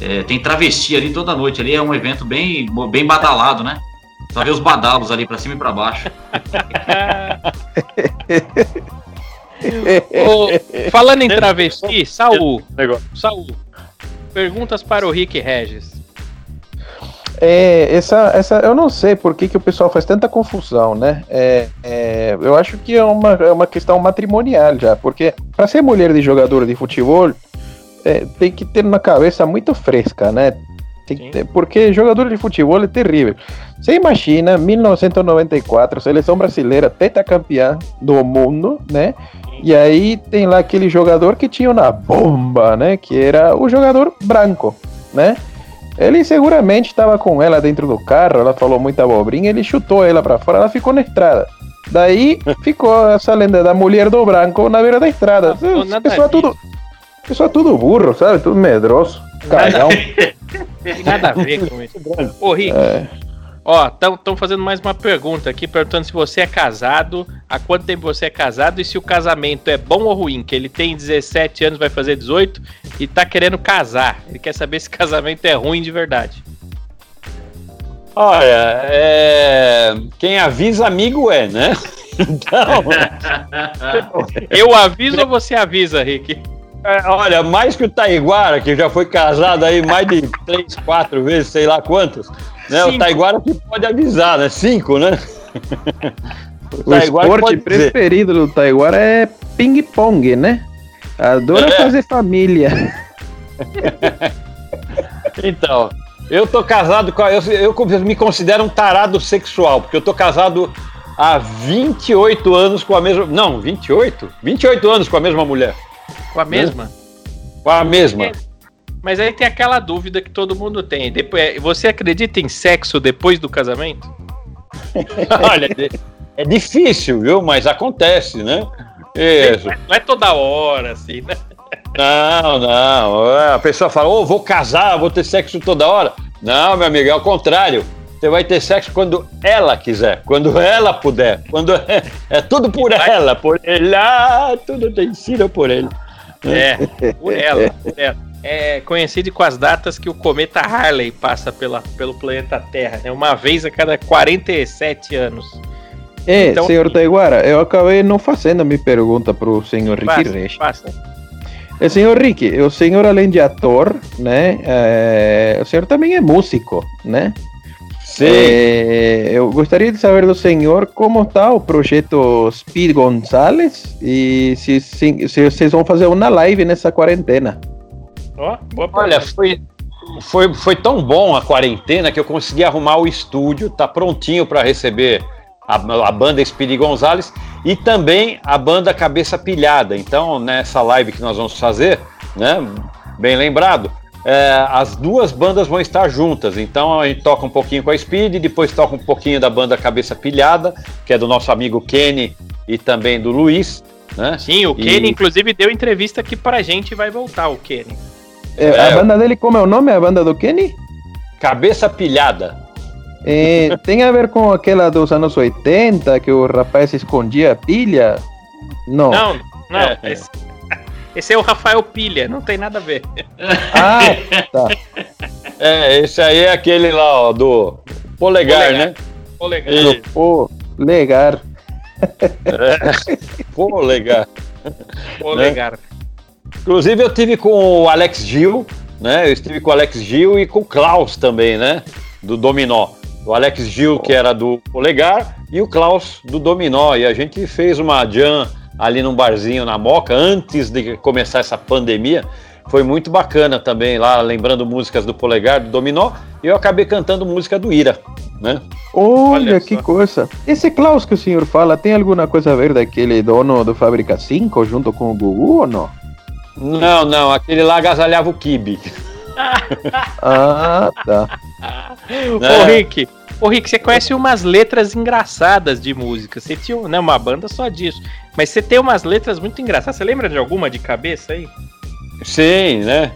Speaker 4: É, tem travesti ali toda noite. Ali é um evento bem, bem badalado, né? Só vê os badalos ali para cima e para baixo. *laughs*
Speaker 2: Ô, falando em travesti, Saul, Saul, perguntas para o Rick Regis.
Speaker 3: É, essa, essa, eu não sei por que, que o pessoal faz tanta confusão, né? É, é, eu acho que é uma, é uma questão matrimonial já, porque para ser mulher de jogador de futebol, é, tem que ter uma cabeça muito fresca, né? Ter, porque jogador de futebol é terrível. Você imagina, 1994, seleção brasileira, campeã do mundo, né? E aí tem lá aquele jogador que tinha uma bomba, né? Que era o jogador branco, né? Ele seguramente estava com ela dentro do carro, ela falou muita abobrinha, ele chutou ela para fora, ela ficou na estrada. Daí *laughs* ficou essa lenda da mulher do branco na beira da estrada. Não, pessoa tudo, pessoa tudo burro, sabe? Tudo medroso, cagão.
Speaker 2: Nada, nada a ver com isso. Ô, Rick, é. Ó, estão fazendo mais uma pergunta aqui, perguntando se você é casado, há quanto tempo você é casado e se o casamento é bom ou ruim, que ele tem 17 anos, vai fazer 18 e tá querendo casar. Ele quer saber se *laughs* casamento é ruim de verdade.
Speaker 1: Olha, é... quem avisa amigo é, né? *laughs* Então. *laughs*
Speaker 2: Eu aviso ou você avisa, Rick?
Speaker 1: É, olha, mais que o Taiguara, que já foi casado aí mais de três, quatro vezes, sei lá quantas. Né? O Taiguara que pode avisar, né? Cinco, né? *laughs*
Speaker 3: O, o esporte preferido do Taiguara é ping-pong, né? Adora é. fazer família. *laughs*
Speaker 1: então, eu tô casado com a, eu, eu me considero um tarado sexual, porque eu tô casado há 28 anos com a mesma. Não, 28? 28 anos com a mesma mulher.
Speaker 2: Com a mesma?
Speaker 1: Com a mesma.
Speaker 2: Mas aí tem aquela dúvida que todo mundo tem. Depois, é, você acredita em sexo depois do casamento? *laughs*
Speaker 1: Olha, é difícil, viu? Mas acontece, né?
Speaker 2: Isso. Não é toda hora, assim, né?
Speaker 1: Não, não. A pessoa fala, ô, oh, vou casar, vou ter sexo toda hora. Não, meu amigo, é o contrário. Você vai ter sexo quando ela quiser, quando ela puder. Quando é, é tudo por ela, por ela, tudo tem sido por ele.
Speaker 2: É, por ela, por ela é conhecido com as datas que o cometa Harley passa pela, pelo planeta Terra, né? Uma vez a cada 47 anos.
Speaker 3: É, então, senhor Taiguara, eu acabei não fazendo a minha pergunta para o senhor Ricky Reis. É, senhor Ricky, o senhor além de ator, né, é, o senhor também é músico, né? Sim. É, eu gostaria de saber do senhor como está o projeto Speed Gonzalez e se, se, se vocês vão fazer uma live nessa quarentena.
Speaker 1: Oh, Olha, foi, foi, foi tão bom a quarentena que eu consegui arrumar o estúdio, tá prontinho para receber a, a, banda Speedy Gonzalez e também a banda Cabeça Pilhada. Então, nessa live que nós vamos fazer, né, bem lembrado, é, as duas bandas vão estar juntas. Então, a gente toca um pouquinho com a Speed, depois toca um pouquinho da banda Cabeça Pilhada, que é do nosso amigo Kenny e também do Luiz. Né?
Speaker 2: Sim, o Kenny, e... inclusive, deu entrevista aqui pra gente e vai voltar, o Kenny.
Speaker 3: É, a é. banda dele, como é o nome? A banda do Kenny?
Speaker 1: Cabeça Pilhada.
Speaker 3: É, *laughs* tem a ver com aquela dos anos 80, que o rapaz escondia a pilha?
Speaker 2: Não. Não, não. É, esse, *laughs* esse, é o Rafael Pilha, não tem nada a ver. *laughs*
Speaker 3: Ah, tá.
Speaker 1: É, esse aí é aquele lá, ó, do polegar, polegar. né?
Speaker 3: Polegar. E... Polegar.
Speaker 1: É, polegar.
Speaker 2: Polegar.
Speaker 1: Inclusive eu tive com o Alex Gil, né? Eu estive com o Alex Gil e com o Klaus também, né? Do Dominó. O Alex Gil, que era do Polegar, e o Klaus do Dominó. E a gente fez uma jam ali num barzinho na Moca, antes de começar essa pandemia. Foi muito bacana também, lá lembrando músicas do Polegar, do Dominó. E eu acabei cantando música do Ira, né?
Speaker 3: Olha, Olha que coisa. Esse Klaus que o senhor fala, tem alguma coisa a ver daquele dono do Fábrica 5 junto com o Gugu ou não?
Speaker 1: Não, não, aquele lá agasalhava o Kibe. *laughs*
Speaker 3: ah, tá.
Speaker 2: Ô, Rick, ô, Rick, você conhece umas letras engraçadas de música. Você tinha né, uma banda só disso. Mas você tem umas letras muito engraçadas. Você lembra de alguma de cabeça aí?
Speaker 1: Sim, né?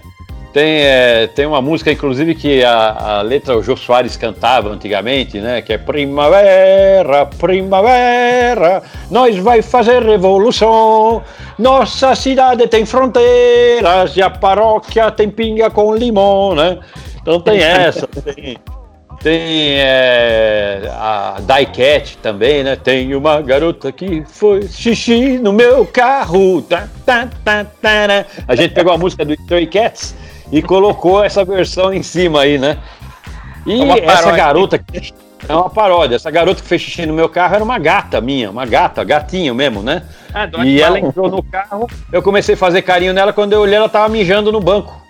Speaker 1: Tem, é, tem uma música, inclusive, que a, a letra o Jô Soares cantava antigamente, né? Que é Primavera, Primavera, nós vai fazer revolução. Nossa cidade tem fronteiras e a paróquia tem pinga com limão, né? Então tem essa, *laughs* tem, Tem é, a Diecat também, né? Tem uma garota que foi xixi no meu carro. Tá, tá, tá, tá, né? A gente pegou a música do Stray Cats e colocou essa versão em cima aí, né? E é essa garota que é uma paródia. Essa garota que fez xixi no meu carro era uma gata minha, uma gata, gatinho mesmo, né? Ah, e ela entrou no carro, eu comecei a fazer carinho nela, quando eu olhei ela tava mijando no banco.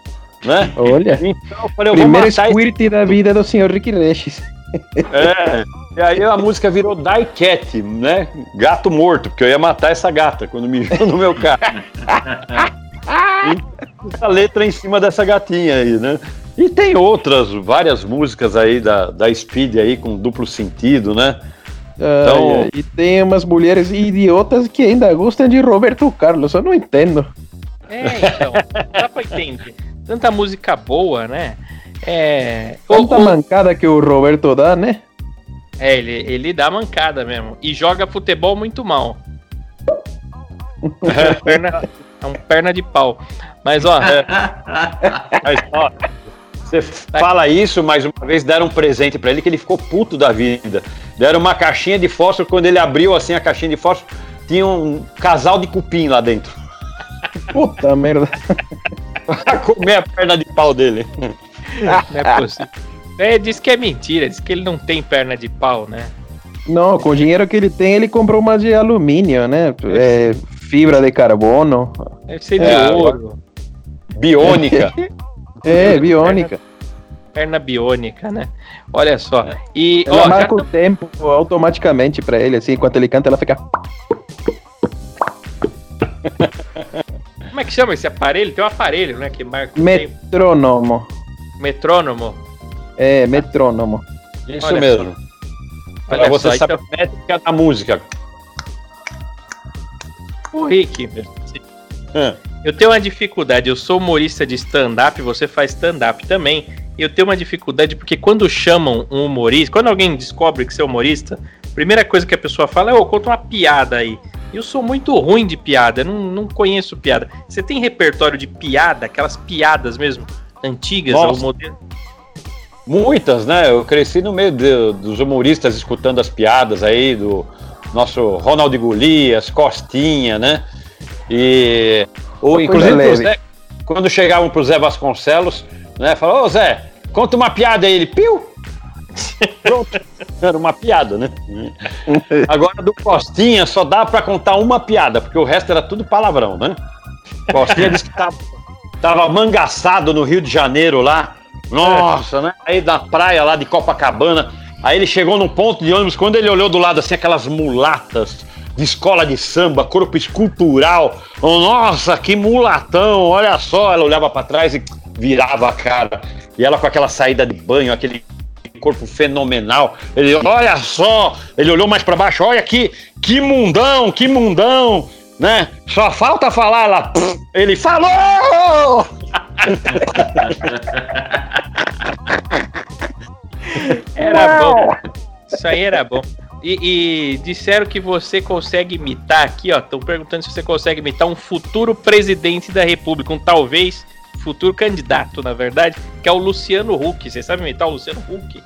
Speaker 1: Né?
Speaker 3: Olha, então, eu falei, eu primeiro squirt esse... da vida do senhor Rick Regis.
Speaker 1: É, e aí a música virou Die Cat, né? Gato morto, porque eu ia matar essa gata quando mijou no meu carro. *laughs* a letra em cima dessa gatinha aí, né? E tem outras, várias músicas aí da, da Speed aí com duplo sentido, né?
Speaker 3: Então... e tem umas mulheres idiotas que ainda gostam de Roberto Carlos, eu não entendo.
Speaker 2: É, então, dá pra entender. Tanta música boa, né? É.
Speaker 3: Tanta o, mancada que o Roberto dá, né?
Speaker 2: É, ele, ele dá mancada mesmo. E joga futebol muito mal. *laughs* É, um perna de pau. Mas ó. É, *laughs*
Speaker 1: mas, ó você fala isso, mais uma vez deram um presente para ele que ele ficou puto da vida. Deram uma caixinha de fósforo, quando ele abriu assim a caixinha de fósforo, tinha um casal de cupim lá dentro.
Speaker 3: Puta merda.
Speaker 1: pra comer a perna de pau dele.
Speaker 2: Não é possível. É, diz que é mentira, diz que ele não tem perna de pau, né?
Speaker 3: Não, com o dinheiro que ele tem, ele comprou uma de alumínio, né? É, fibra de carbono.
Speaker 2: Deve ser de é, ouro.
Speaker 1: Biônica. *laughs*
Speaker 3: É, biônica.
Speaker 2: Perna biônica, né? Olha só. É.
Speaker 3: E ela ó, marca já... o tempo automaticamente para ele, assim, enquanto ele canta, ela fica. *laughs*
Speaker 2: Como é que chama esse aparelho? Tem um aparelho, né? Que marca
Speaker 3: o Metrônomo. Tempo.
Speaker 2: Metrônomo?
Speaker 3: É, metrônomo.
Speaker 1: Isso Olha mesmo. Só. Olha você só, sabe então... a métrica da música.
Speaker 2: O Rick. É. Eu tenho uma dificuldade, eu sou humorista de stand-up, você faz stand-up também. E eu tenho uma dificuldade porque quando chamam um humorista, quando alguém descobre que você é humorista, a primeira coisa que a pessoa fala é, ô, oh, conta uma piada aí. Eu sou muito ruim de piada, não, não conheço piada. Você tem repertório de piada, aquelas piadas mesmo, antigas, ao modelo?
Speaker 1: Muitas, né? Eu cresci no meio de, dos humoristas escutando as piadas aí do nosso Ronald Golias, Costinha, né? E ou, inclusive, Zé, quando chegavam pro Zé Vasconcelos, né? Falou, ô Zé, conta uma piada aí. Ele, piu! *laughs* Pronto. Era uma piada, né? *laughs* Agora do Costinha só dá para contar uma piada, porque o resto era tudo palavrão, né? Costinha disse que tava, tava mangaçado no Rio de Janeiro lá. Nossa, né? Aí da praia lá de Copacabana. Aí ele chegou num ponto de ônibus, quando ele olhou do lado assim, aquelas mulatas de escola de samba, corpo escultural. Oh, nossa, que mulatão, olha só. Ela olhava para trás e virava a cara. E ela com aquela saída de banho, aquele corpo fenomenal. Ele, olha só, ele olhou mais para baixo, olha que, que mundão, que mundão, né? Só falta falar lá. Ele falou! *laughs*
Speaker 2: era bom. Isso aí era bom. E, e, disseram que você consegue imitar aqui, ó. Estão perguntando se você consegue imitar um futuro presidente da República, um talvez futuro candidato, na verdade, que é o Luciano Huck. Você sabe imitar o Luciano Huck?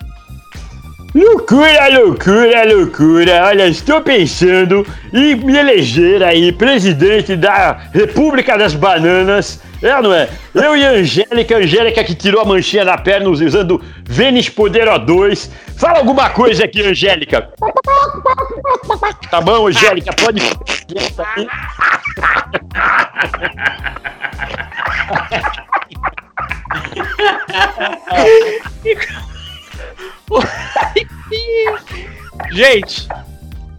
Speaker 1: Loucura, loucura, loucura. Olha, estou pensando em me eleger aí presidente da República das Bananas. É, não é? Eu e a Angélica, Angélica que tirou a manchinha da perna usando Vênus Poder O2. Fala alguma coisa aqui, Angélica. Tá bom, Angélica, pode. *laughs* *laughs* *laughs*
Speaker 2: Gente,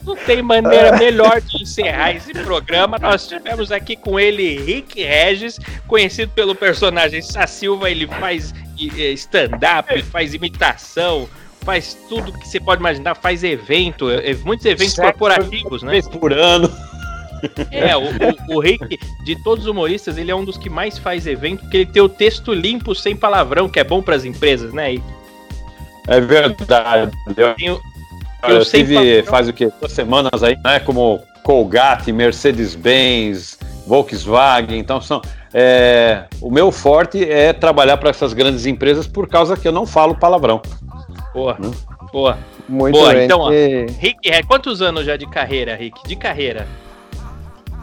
Speaker 2: não tem maneira *laughs* melhor de encerrar esse programa. Nós tivemos aqui com ele Rick Regis, conhecido pelo personagem Silva. Ele faz eh, stand-up, faz imitação, faz tudo que você pode imaginar, faz evento, eh, muitos eventos Sete corporativos, né?
Speaker 1: por ano. *laughs*
Speaker 2: É, o, o, o, Rick, de todos os humoristas, ele é um dos que mais faz evento, porque ele tem o texto limpo, sem palavrão, que é bom para as empresas, né, Rick?
Speaker 1: É verdade. Eu, eu, eu tive faz o quê? Duas semanas aí, né? Como Colgate, Mercedes-Benz, Volkswagen. Então são. É, o meu forte é trabalhar para essas grandes empresas por causa que eu não falo palavrão.
Speaker 2: Boa, hum? boa.
Speaker 3: Muito Boa, bem. então, ó,
Speaker 2: Rick, quantos anos já de carreira, Rick? De carreira?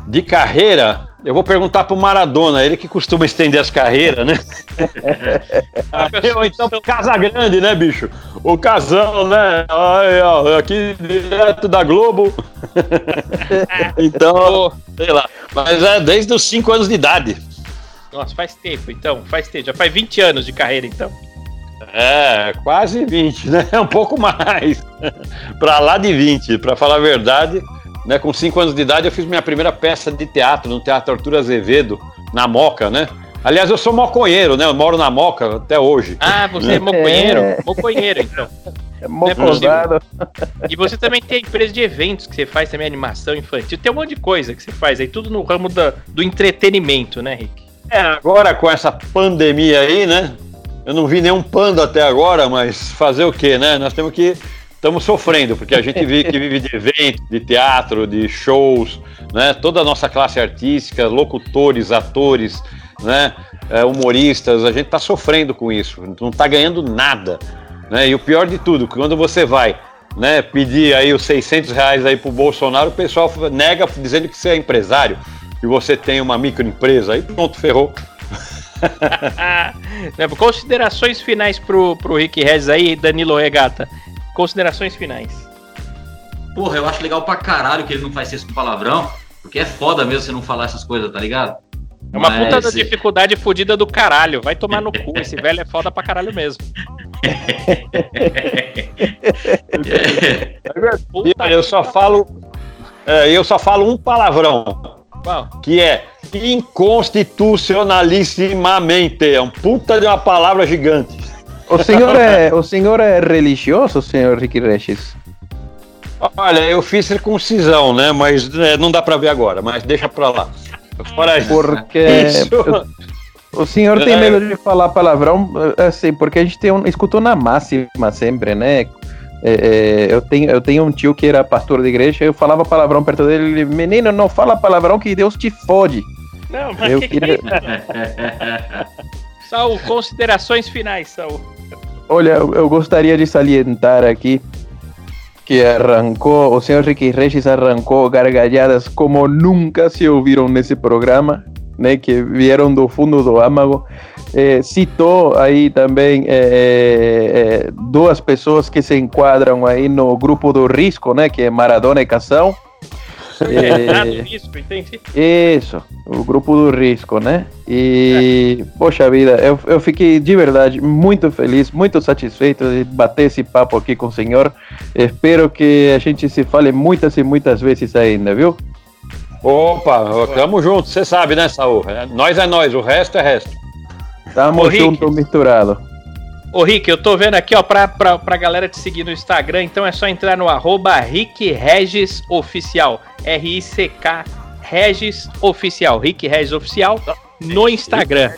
Speaker 1: De carreira, eu vou perguntar pro Maradona, ele que costuma estender as carreiras, né? *laughs* eu, então, Casa Grande, né, bicho? O casão, né? Aqui direto da Globo. *laughs* então, sei lá. Mas é desde os 5 anos de idade.
Speaker 2: Nossa, faz tempo, então. Faz tempo. Já faz 20 anos de carreira, então.
Speaker 1: É, quase 20, né? *laughs* Um pouco mais. pra lá de 20, pra falar a verdade. Né, com 5 anos de idade, eu fiz minha primeira peça de teatro no Teatro Arthur Azevedo, na Moca, né? Aliás, eu sou moconheiro, né? Eu moro na Moca até hoje.
Speaker 2: Ah, você é moconheiro? É. Moconheiro, então.
Speaker 3: É mocosado.
Speaker 2: E você também tem empresa de eventos que você faz também, animação infantil. Tem um monte de coisa que você faz aí, tudo no ramo da, do entretenimento, né, Rick?
Speaker 1: É, agora com essa pandemia aí, né? Eu não vi nenhum panda até agora, mas fazer o quê, né? Nós temos que estamos sofrendo, porque a gente vive, que vive de eventos, de teatro, de shows, né? Toda a nossa classe artística, locutores, atores, né? É, humoristas, a gente está sofrendo com isso, não está ganhando nada, né? E o pior de tudo, quando você vai, né? Pedir aí os 600 reais aí pro Bolsonaro, o pessoal nega dizendo que você é empresário e você tem uma microempresa, aí pronto, ferrou. *laughs*
Speaker 2: Considerações finais pro, pro Rick Regis aí, Danilo Regata. Considerações finais.
Speaker 4: Porra, eu acho legal pra caralho que ele não faz isso com palavrão, porque é foda mesmo você não falar essas coisas, tá ligado?
Speaker 2: É uma Mas... puta da dificuldade fodida do caralho. Vai tomar no cu. Esse *laughs* velho é foda pra caralho mesmo. *laughs*
Speaker 1: Puta eu só falo. É, eu só falo um palavrão. Qual? Que é inconstitucionalissimamente. É um puta de uma palavra gigante.
Speaker 3: O senhor é, o senhor é religioso, senhor Ricky Regis?
Speaker 1: Olha, eu fiz circuncisão, né? Mas é, não dá para ver agora, mas deixa para lá.
Speaker 3: Fora porque o senhor tem é. medo de falar palavrão, assim, porque a gente tem um, escutou na máxima sempre, né? É, é, eu, tenho, eu tenho um tio que era pastor de igreja, eu falava palavrão perto dele, ele, menino, não fala palavrão que Deus te fode. Não, mas eu que queria... *laughs*
Speaker 2: Saul, considerações finais, Saul.
Speaker 3: Olha, eu gostaria de salientar aqui que arrancou, o senhor Ricky Regis arrancou gargalhadas como nunca se ouviram nesse programa, né, que vieram do fundo do âmago. Eh, citou aí também eh, eh, duas pessoas que se enquadram aí no grupo do risco, né, que é Maradona e Cação. É, risco, entendi. Isso, o grupo do risco, né? E, é. poxa vida, eu, eu fiquei de verdade muito feliz, muito satisfeito de bater esse papo aqui com o senhor. Espero que a gente se fale muitas e muitas vezes ainda, viu?
Speaker 1: Opa, tamo junto, você sabe, né, Saúl? É, nós é nós, o resto é resto.
Speaker 3: Tamo Ô, junto, Rick. misturado.
Speaker 2: Ô Rick, eu tô vendo aqui, ó, pra, pra, pra galera te seguir no Instagram, então é só entrar no arroba Rick Regis Oficial. R-I-C-K Regis Oficial. Rick Regis Oficial no Instagram.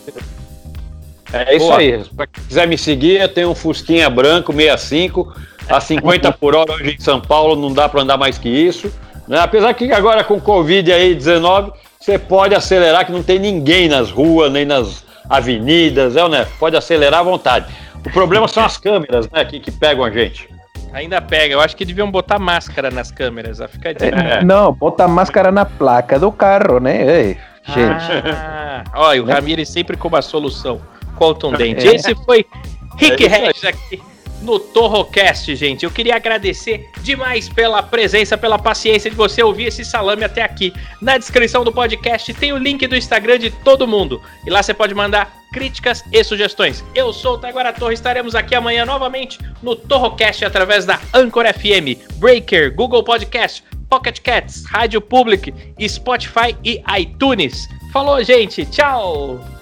Speaker 1: É isso Boa. aí. Pra quem quiser me seguir, eu tenho um Fusquinha branco 65 a 50 *laughs* por hora hoje em São Paulo, não dá para andar mais que isso. Né? Apesar que agora com Covid aí 19, você pode acelerar que não tem ninguém nas ruas, nem nas avenidas, é, né? Pode acelerar à vontade. O problema são as câmeras, né, que, que pegam a gente.
Speaker 2: Ainda pega. Eu acho que deviam botar máscara nas câmeras. Fica
Speaker 3: é, não, botar máscara na placa do carro, né? Ei, gente.
Speaker 2: Ah, olha, o? Ramires sempre com uma solução contundente. É. Esse foi Rick é Regis aqui no Torrocast, gente. Eu queria agradecer demais pela presença, pela paciência de você ouvir esse salame até aqui. Na descrição do podcast tem o link do Instagram de todo mundo. E lá você pode mandar críticas e sugestões. Eu sou o Taiguara Torre, estaremos aqui amanhã novamente no Torrocast através da Anchor FM, Breaker, Google Podcast, Pocket Cats, Rádio Public, Spotify e iTunes. Falou, gente. Tchau!